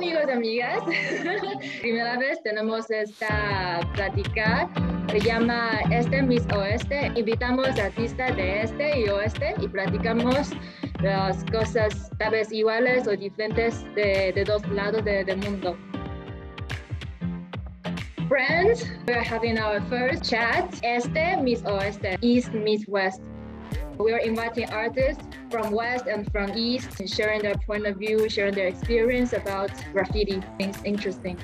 amigos y amigas. Primera vez tenemos esta plática. Se llama Este Miss Oeste. Invitamos artistas de este y oeste y platicamos las cosas tal vez iguales o diferentes de, de dos lados del de mundo. Friends, we're having our first chat. Este Miss Oeste, East Miss West. We are inviting artists from West and from East, sharing their point of view, sharing their experience about graffiti. It's interesting.